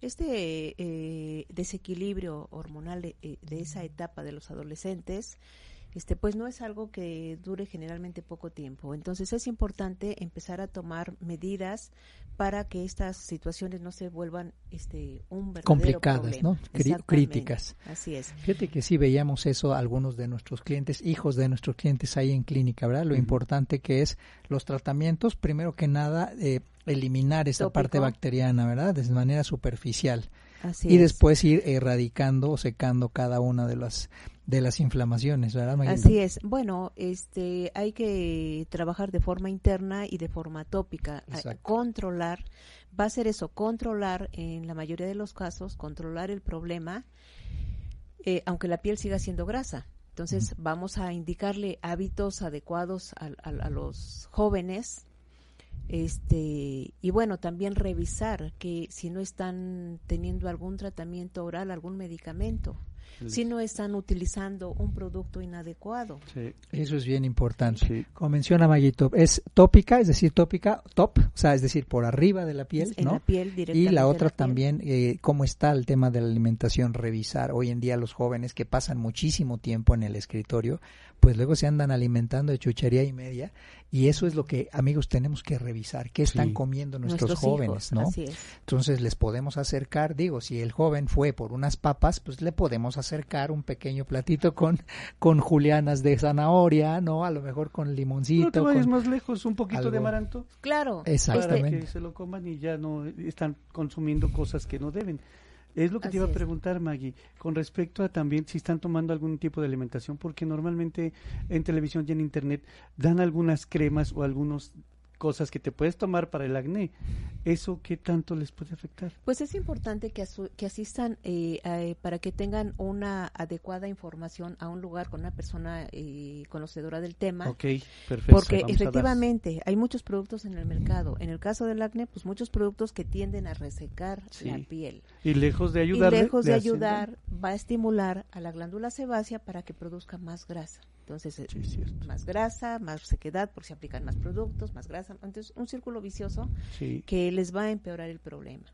C: Este eh, desequilibrio hormonal de, eh, de esa etapa de los adolescentes este, pues no es algo que dure generalmente poco tiempo. Entonces es importante empezar a tomar medidas para que estas situaciones no se vuelvan este, un verdadero
B: complicadas,
C: problema.
B: ¿no? Críticas.
C: Así es.
B: Fíjate que sí veíamos eso a algunos de nuestros clientes, hijos de nuestros clientes ahí en clínica, ¿verdad? Lo importante que es los tratamientos, primero que nada, eh, eliminar esa
C: Tópico.
B: parte bacteriana, ¿verdad? De manera superficial.
C: Así
B: y
C: es.
B: después ir erradicando o secando cada una de las de las inflamaciones, ¿verdad?
C: Así es. Bueno, este, hay que trabajar de forma interna y de forma tópica.
B: Exacto.
C: Controlar, va a ser eso, controlar en la mayoría de los casos, controlar el problema, eh, aunque la piel siga siendo grasa. Entonces, vamos a indicarle hábitos adecuados a, a- a los jóvenes. Este, y bueno, también revisar que si no están teniendo algún tratamiento oral, algún medicamento, si no están utilizando un producto inadecuado.
A: Sí,
B: Eso es bien importante.
A: sí.
B: Como menciona Mayito, es tópica, es decir, tópica, top, o sea, es decir, por arriba de la piel,
C: en
B: ¿no?
C: la piel
B: Y la otra también, eh, cómo está el tema de la alimentación, revisar. Hoy en día los jóvenes que pasan muchísimo tiempo en el escritorio, pues luego se andan alimentando de chuchería y media. Y eso es lo que, amigos, tenemos que revisar. ¿Qué están
A: Sí.
B: comiendo nuestros,
C: Nuestros
B: jóvenes,
C: hijos,
B: no?
C: Así es.
B: Entonces les podemos acercar, digo, si el joven fue por unas papas, pues le podemos acercar un pequeño platito con, con julianas de zanahoria, ¿no? A lo mejor con limoncito.
A: No te vayas
B: con-
A: más lejos, un poquito de amaranto
C: Claro.
B: Exactamente.
A: para que se lo coman y ya no están consumiendo cosas que no deben. Es lo que te iba a preguntar, Maggie, con respecto a también si están tomando algún tipo de alimentación, porque normalmente en televisión y en internet dan algunas cremas o algunas cosas que te puedes tomar para el acné. ¿Eso qué tanto les puede afectar?
C: Pues es importante que, asu- que asistan eh, eh, para que tengan una adecuada información a un lugar con una persona eh, conocedora del tema.
A: Ok, perfecto.
C: Porque
A: vamos
C: efectivamente hay muchos productos en el mercado. En el caso del acné, pues muchos productos que tienden a resecar
A: Sí.
C: la piel.
A: Y lejos de ayudar.
C: y lejos de ayudar, va a estimular a la glándula sebácea para que produzca más grasa. Entonces, eh,
A: Sí,
C: más grasa, más sequedad, porque se aplican más productos, más grasa. Entonces, un círculo vicioso
A: Sí.
C: que les va a empeorar el problema.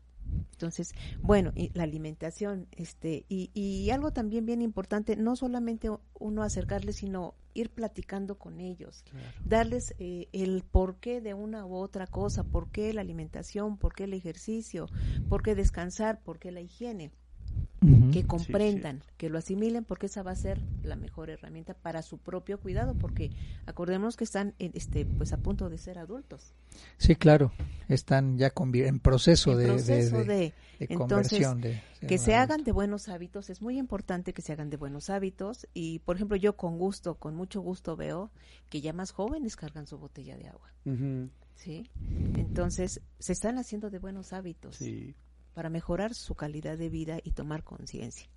C: Entonces, bueno, y la alimentación, este, y, y algo también bien importante, no solamente uno acercarles, sino ir platicando con ellos, darles eh, el porqué de una u otra cosa, por qué la alimentación, por qué el ejercicio, por qué descansar, por qué la higiene, Que comprendan, que lo asimilen, porque esa va a ser la mejor herramienta para su propio cuidado, porque acordémonos que están, en, este, pues a punto de ser adultos.
B: Sí, claro, están ya en proceso,
C: En
B: de, de-
C: proceso
B: de-
C: de,
B: de
C: entonces,
B: conversión. de-
C: que se hagan de buenos hábitos, es muy importante que se hagan de buenos hábitos y por ejemplo yo con gusto, con mucho gusto veo que ya más jóvenes cargan su botella de agua, ¿sí? Entonces se están haciendo de buenos hábitos
A: sí.
C: Para mejorar su calidad de vida y tomar conciencia.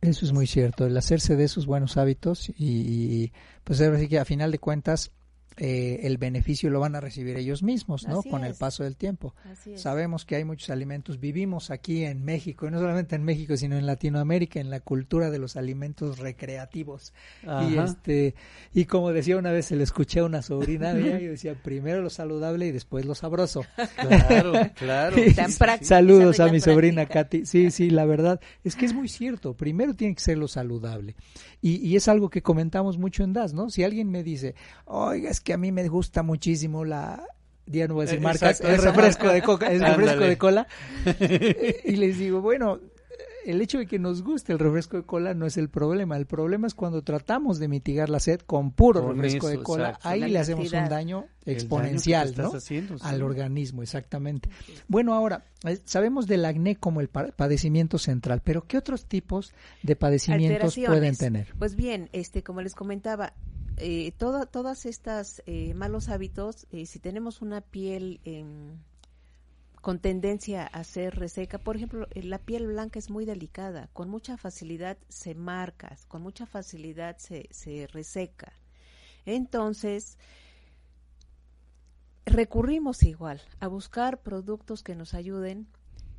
B: Eso es muy cierto, el hacerse de esos buenos hábitos y, pues que a final de cuentas eh, el beneficio lo van a recibir ellos mismos, ¿no?
C: Así
B: Con el paso del tiempo.
C: Así es.
B: Sabemos que hay muchos alimentos, vivimos aquí en México, y no solamente en México, sino en Latinoamérica, en la cultura de los alimentos recreativos. Y este y como decía una vez, se le escuché a una sobrina mía, yo decía, primero lo saludable y después lo sabroso.
A: Claro, claro.
C: Tan.
B: Saludos a mi sobrina. Katy. Sí, sí, la verdad es que es muy cierto. Primero tiene que ser lo saludable. Y, y es algo que comentamos mucho en DAS, ¿no? Si alguien me dice, oiga, es que a mí me gusta muchísimo la... Ya no voy a decir
A: Eh,
B: marcas,
A: exacto,
B: el refresco de coca, el refresco
A: Ándale.
B: de cola. y les digo, bueno, el hecho de que nos guste el refresco de cola no es el problema. El problema es cuando tratamos de mitigar la sed con puro
A: Con
B: refresco
A: eso,
B: de cola.
A: exacto.
B: Ahí
C: La
B: le hacemos un
C: cantidad.
B: daño
A: que
B: exponencial, ¿no?
A: haciendo, sí.
B: Al organismo, exactamente. Bueno, ahora, eh, sabemos del acné como el pa- padecimiento central, pero ¿qué otros tipos de padecimientos pueden tener?
C: Pues bien, este, como les comentaba, eh, todas estas eh, malos hábitos, eh, si tenemos una piel em, con tendencia a ser reseca, por ejemplo, eh, la piel blanca es muy delicada, con mucha facilidad se marca, con mucha facilidad se, se reseca. Entonces, recurrimos igual a buscar productos que nos ayuden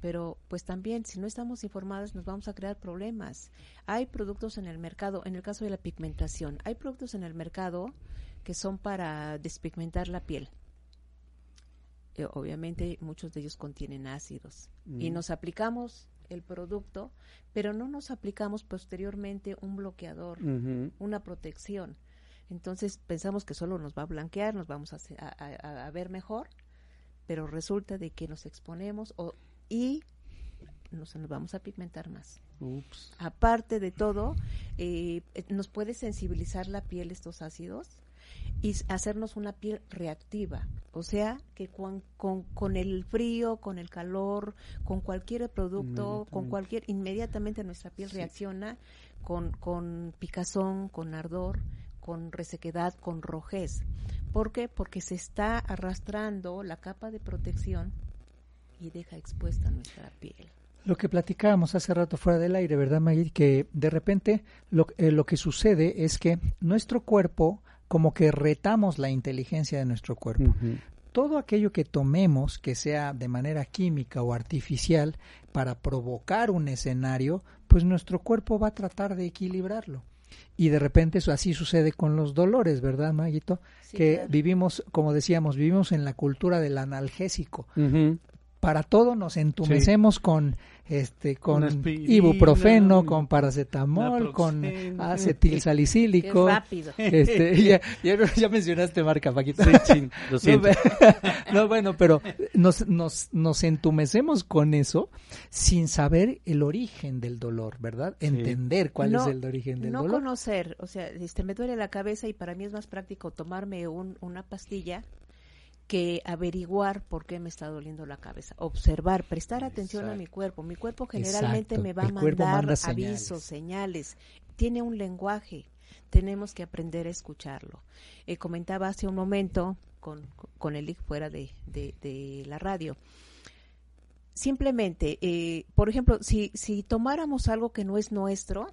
C: pero pues también si no estamos informados nos vamos a crear problemas. Hay productos en el mercado, en el caso de la pigmentación, hay productos en el mercado que son para despigmentar la piel. Eh, obviamente muchos de ellos contienen ácidos y
A: Mm.
C: nos aplicamos el producto, pero no nos aplicamos posteriormente un bloqueador, una protección. Entonces pensamos que solo nos va a blanquear, nos vamos a- a- a ver mejor, pero resulta de que nos exponemos o, y nos, nos vamos a pigmentar más.
A: Ups.
C: Aparte de todo, eh, nos puede sensibilizar la piel estos ácidos y hacernos una piel reactiva. O sea, que con, con, con el frío, con el calor, con cualquier producto, con cualquier, inmediatamente nuestra piel
A: Sí.
C: reacciona con, con picazón, con ardor, con resequedad, con rojez. ¿Por qué? Porque se está arrastrando la capa de protección y deja expuesta nuestra piel.
B: Lo que platicábamos hace rato fuera del aire, ¿verdad, Maggie? Que de repente lo, eh, lo que sucede es que nuestro cuerpo, como que retamos la inteligencia de nuestro cuerpo. Todo aquello que tomemos, que sea de manera química o artificial, para provocar un escenario, pues nuestro cuerpo va a tratar de equilibrarlo. Y de repente eso así sucede con los dolores, ¿verdad, Maguito?
C: Sí,
B: que
C: claro.
B: vivimos, como decíamos, vivimos en la cultura del analgésico. Para todo nos entumecemos con este con
A: aspirina,
B: ibuprofeno,
A: un-
B: con paracetamol, con
A: naproxeno.
B: acetilsalicílico.
C: Qué rápido.
B: Este, ya, ya, ya mencionaste marca, Paquita.
A: Sí, chin, lo
B: No,
A: siento.
B: no, bueno, pero nos, nos, nos entumecemos con eso sin saber el origen del dolor, ¿verdad?
A: Sí.
B: Entender cuál
C: No,
B: es el origen del
C: no
B: dolor.
C: conocer, o sea, este, me duele la cabeza y para mí es más práctico tomarme un, una pastilla que averiguar por qué me está doliendo la cabeza, observar, prestar atención a mi cuerpo. Mi cuerpo generalmente
B: Exacto,
C: me va a mandar
B: manda
C: avisos, señales. Tiene un lenguaje, tenemos que aprender a escucharlo. Eh, comentaba hace un momento con, con el link fuera de, de- de la radio. Simplemente, eh, por ejemplo, si, si tomáramos algo que no es nuestro,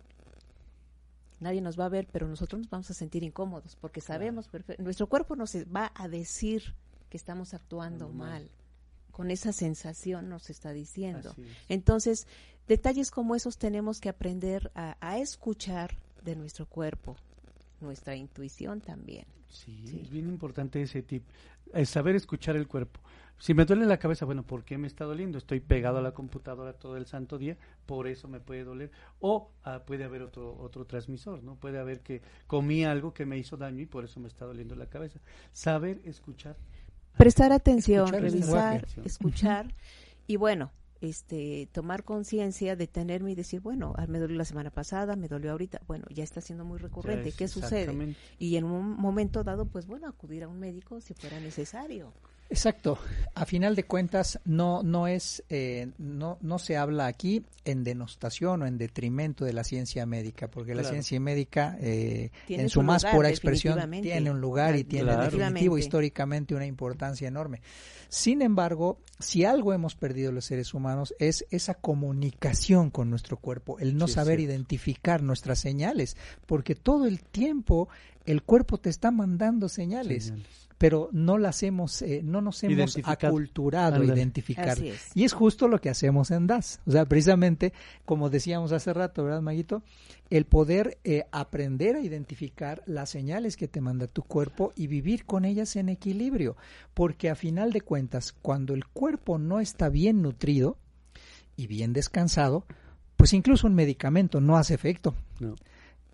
C: nadie nos va a ver, pero nosotros nos vamos a sentir incómodos porque sabemos, nuestro cuerpo nos va a decir que estamos actuando mal. Con esa sensación nos está diciendo.
A: Es.
C: Entonces, detalles como esos tenemos que aprender a, a escuchar de nuestro cuerpo, nuestra intuición también.
A: Sí,
C: Sí.
A: es bien importante ese tip. Es saber escuchar el cuerpo. Si me duele la cabeza, bueno, ¿por qué me está doliendo? Estoy pegado a la computadora todo el santo día, por eso me puede doler. O ah, puede haber otro otro transmisor, ¿no? Puede haber que comí algo que me hizo daño y por eso me está doliendo la cabeza. Saber escuchar.
C: Prestar atención,
B: Escuchar
C: revisar, escuchar. Y bueno, este tomar conciencia, detenerme y decir, bueno, ah, me dolió la semana pasada, me dolió ahorita, bueno, ya está siendo muy recurrente, ¿qué sucede? Y en un momento dado, pues bueno, acudir a un médico si fuera necesario.
B: Exacto. A final de cuentas, no, no es, eh, no, no se habla aquí en denostación o en detrimento de la ciencia médica, porque la ciencia médica, eh,
C: Tiene
B: en
C: su
B: su más
C: lugar,
B: pura expresión, tiene un lugar y tiene
A: Claro.
B: definitivo históricamente una importancia enorme. Sin embargo, si algo hemos perdido los seres humanos es esa comunicación con nuestro cuerpo, el no
A: Sí,
B: saber identificar nuestras señales, porque todo el tiempo el cuerpo te está mandando señales
A: Señales.
B: Pero no las hemos, eh, no nos hemos aculturado a identificar.
C: Así es.
B: Y es justo lo que hacemos en DAS. O sea, precisamente, como decíamos hace rato, ¿verdad, Maguito? El poder eh, aprender a identificar las señales que te manda tu cuerpo y vivir con ellas en equilibrio. Porque a final de cuentas, cuando el cuerpo no está bien nutrido y bien descansado, pues incluso un medicamento no hace efecto
A: No.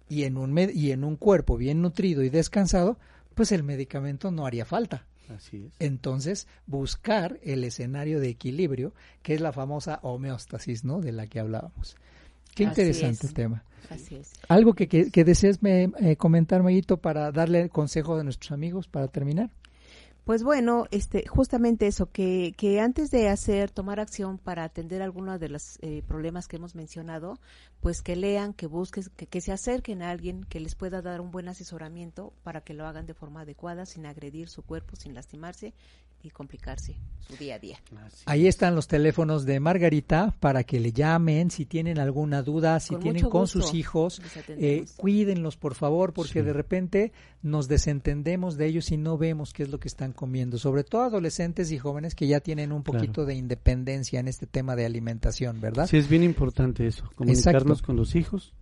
B: y en un med- y en un cuerpo bien nutrido y descansado, pues el medicamento no haría falta.
A: Así es.
B: Entonces, buscar el escenario de equilibrio, que es la famosa homeostasis, ¿no? De la que hablábamos. Qué interesante
C: es.
B: tema.
C: Así es.
B: Algo que, que, que desees me, eh, comentar, Mayito, para darle consejo a nuestros amigos para terminar.
C: Pues bueno, este, justamente eso, que, que antes de hacer, tomar acción para atender algunos de los eh, problemas que hemos mencionado, pues que lean, que busquen, que, que se acerquen a alguien que les pueda dar un buen asesoramiento para que lo hagan de forma adecuada, sin agredir su cuerpo, sin lastimarse y complicarse su día a día.
B: Ahí están los teléfonos de Margarita para que le llamen si tienen alguna duda, si
C: Con
B: tienen con sus hijos. Eh, cuídenlos, por favor, porque
A: Sí.
B: de repente nos desentendemos de ellos y no vemos qué es lo que están comiendo. Sobre todo adolescentes y jóvenes que ya tienen un
A: Claro.
B: poquito de independencia en este tema de alimentación, ¿verdad?
A: Sí, es bien importante eso, comunicarnos con los hijos,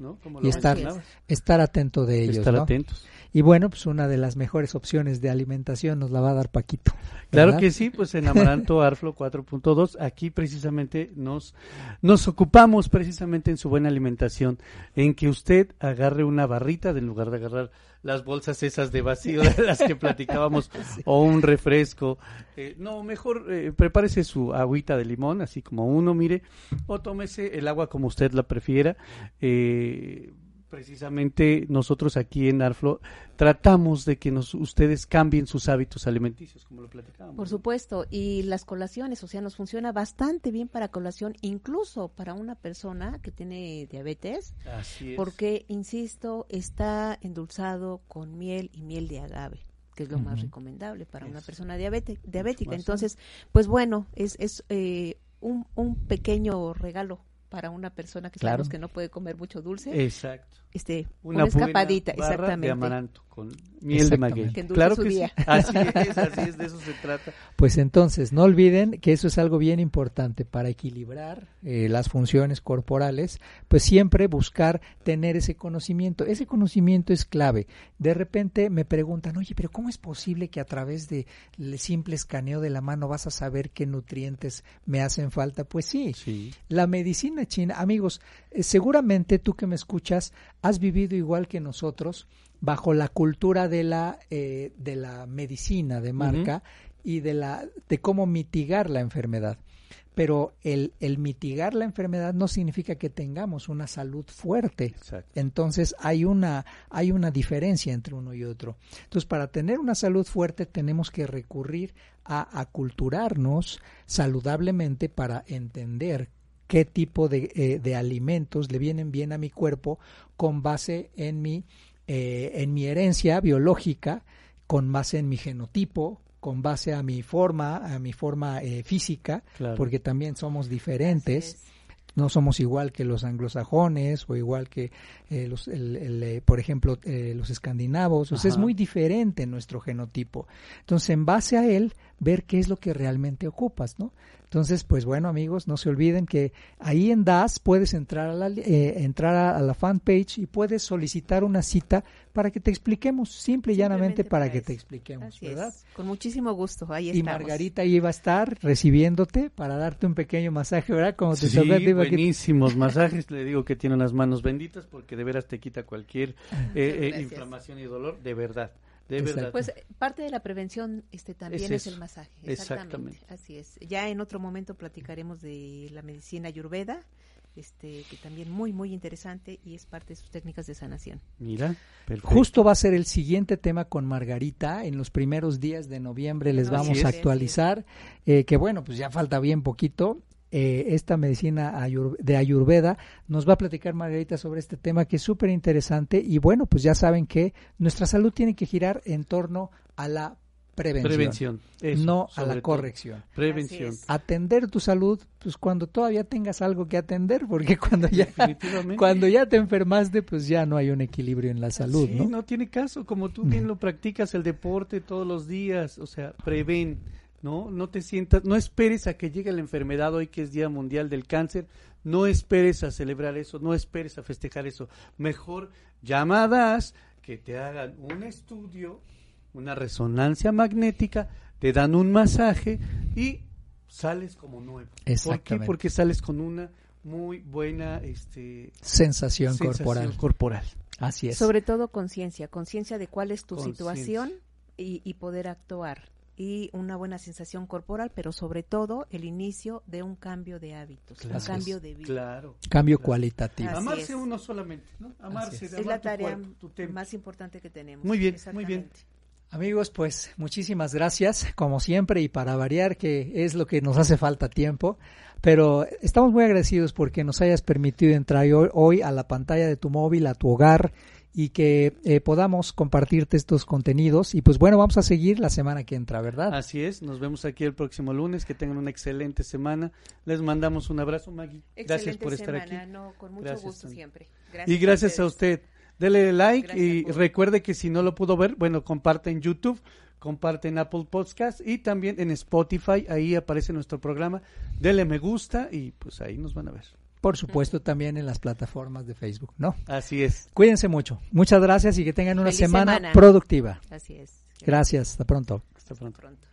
A: ¿no? Como
B: Y
A: lo
B: estar,
A: mencionabas.
B: estar atento de ellos.
A: estar
B: ¿no?
A: atentos.
B: Y bueno, pues una de las mejores opciones de alimentación nos la va a dar Paquito.
A: Claro que sí, pues en Amaranto Arflo 4.2, aquí precisamente nos, nos ocupamos precisamente en su buena alimentación, en que usted agarre una barrita en lugar de agarrar las bolsas esas de vacío de las que platicábamos o un refresco. Eh, no, mejor eh, prepárese su agüita de limón, así como uno, mire, o tómese el agua como usted la prefiera. Eh, precisamente nosotros aquí en Arflo tratamos de que nos, ustedes cambien sus hábitos alimenticios, como lo platicábamos.
C: Por supuesto, y las colaciones, o sea, nos funciona bastante bien para colación, incluso para una persona que tiene diabetes,
A: Así es.
C: porque, insisto, está endulzado con miel y miel de agave que es lo más recomendable para una persona diabética.
A: más
C: Entonces, pues bueno, es, es eh, un, un pequeño regalo para una persona que
B: Claro.
C: sabemos que no puede comer mucho dulce,
A: Exacto.
C: Este,
A: Una,
C: una, escapadita, exactamente.
A: de amaranto con miel de maguey.
C: Que
A: Claro que sí. Así es, así es, de eso se trata.
B: Pues entonces, no olviden que eso es algo bien importante para equilibrar eh, las funciones corporales, pues siempre buscar tener ese conocimiento. Ese conocimiento es clave. De repente me preguntan, oye, pero ¿cómo es posible que a través del simple escaneo de la mano vas a saber qué nutrientes me hacen falta? Pues sí,
A: Sí.
B: la medicina china, amigos, eh, seguramente tú que me escuchas has vivido igual que nosotros bajo la cultura de la eh, de la medicina de marca y de la de cómo mitigar la enfermedad. Pero el, el mitigar la enfermedad no significa que tengamos una salud fuerte.
A: Exacto.
B: Entonces hay una, hay una diferencia entre uno y otro. Entonces para tener una salud fuerte tenemos que recurrir a aculturarnos saludablemente para entender qué tipo de, eh, de alimentos le vienen bien a mi cuerpo con base en mi, eh, en mi herencia biológica, con base en mi genotipo, con base a mi forma, a mi forma eh, física,
A: Claro.
B: porque también somos diferentes
C: es.
B: no somos igual que los anglosajones o igual que eh, los, el- el, eh, por ejemplo, eh, los escandinavos. O sea, es muy diferente nuestro genotipo. Entonces, en base a él, ver qué es lo que realmente ocupas, ¿no? Entonces, pues bueno, amigos, no se olviden que ahí en DAS puedes entrar a la, eh, entrar a, a la fanpage y puedes solicitar una cita para que te expliquemos, simple y llanamente para,
C: para
B: que
C: eso.
B: te expliquemos,
C: Así
B: ¿verdad?
C: es. Con muchísimo gusto, ahí
B: Y
C: estamos.
B: Margarita iba a estar recibiéndote para darte un pequeño masaje, ¿verdad? Como te
A: Sí, buenísimos masajes. Le digo que tiene unas manos benditas porque de veras te quita cualquier eh, eh,
C: Gracias.
A: inflamación y dolor. De verdad, de verdad.
C: Pues parte de la prevención este también
A: Es
C: el masaje.
A: Exactamente.
C: Exactamente. Así es. Ya en otro momento platicaremos de la medicina ayurveda, este que también muy muy interesante y es parte de sus técnicas de sanación.
A: Mira, perfecto.
B: Justo va a ser el siguiente tema con Margarita. En los primeros días de noviembre les vamos a actualizar. eh, que bueno, pues ya falta bien poquito. Eh, esta medicina ayur- de Ayurveda nos va a platicar Margarita sobre este tema que es súper interesante. Y bueno, pues ya saben que nuestra salud tiene que girar en torno a la prevención,
A: prevención. eso,
B: no a la
A: todo.
B: corrección.
A: Prevención.
B: Atender tu salud, pues cuando todavía tengas algo que atender, porque cuando ya,
A: Definitivamente.
B: cuando ya te enfermaste, pues ya no hay un equilibrio en la salud,
A: Sí,
B: ¿no?
A: no tiene caso, como tú bien lo practicas el deporte todos los días, o sea, prevén, ¿no? No te sientas, no esperes a que llegue la enfermedad hoy que es Día Mundial del Cáncer, no esperes a celebrar eso, no esperes a festejar eso. Mejor llamadas que te hagan un estudio, una resonancia magnética, te dan un masaje y sales como nuevo. ¿Por qué?
B: Exactamente.
A: Porque sales con una muy buena este
B: Sensación,
A: sensación
B: corporal.
A: corporal.
B: Así es.
C: Sobre todo conciencia, conciencia de cuál es tu
A: Conciencia.
C: situación y, y poder actuar y una buena sensación corporal, pero sobre todo el inicio de un cambio de hábitos,
A: Claro.
C: un cambio de vida.
A: Claro.
B: Cambio
A: Claro.
B: cualitativo.
C: Así
A: Amarse
C: es.
A: uno solamente, ¿no? Amarse,
B: es.
A: de
C: Es la
A: tu
C: tarea
A: cuerpo, tu templo.
C: más importante que tenemos.
A: Muy bien, muy bien.
B: Amigos, pues muchísimas gracias, como siempre, y para variar, que es lo que nos hace falta tiempo. Pero estamos muy agradecidos porque nos hayas permitido entrar hoy a la pantalla de tu móvil, a tu hogar, y que eh, podamos compartirte estos contenidos. Y pues bueno, vamos a seguir la semana que entra, ¿verdad?
A: Así es, nos vemos aquí el próximo lunes, que tengan una excelente semana. Les mandamos un abrazo, Maggie. Gracias
C: Excelente
A: por estar
C: semana,
A: aquí.
C: no, con mucho
A: Gracias,
C: gusto siempre.
A: Y gracias a
C: ustedes.
A: usted. Dele like
C: Gracias
A: y
C: por-
A: recuerde que si no lo pudo ver, bueno, comparte en YouTube, comparte en Apple Podcast y también en Spotify, ahí aparece nuestro programa. Dele me gusta y pues ahí nos van a ver.
B: Por supuesto también en las plataformas de Facebook, ¿no?
A: Así es.
B: Cuídense mucho. Muchas gracias y que tengan una semana,
C: semana.
B: productiva.
C: Así es.
B: Gracias. Hasta pronto.
A: Hasta pronto.
C: Pronto.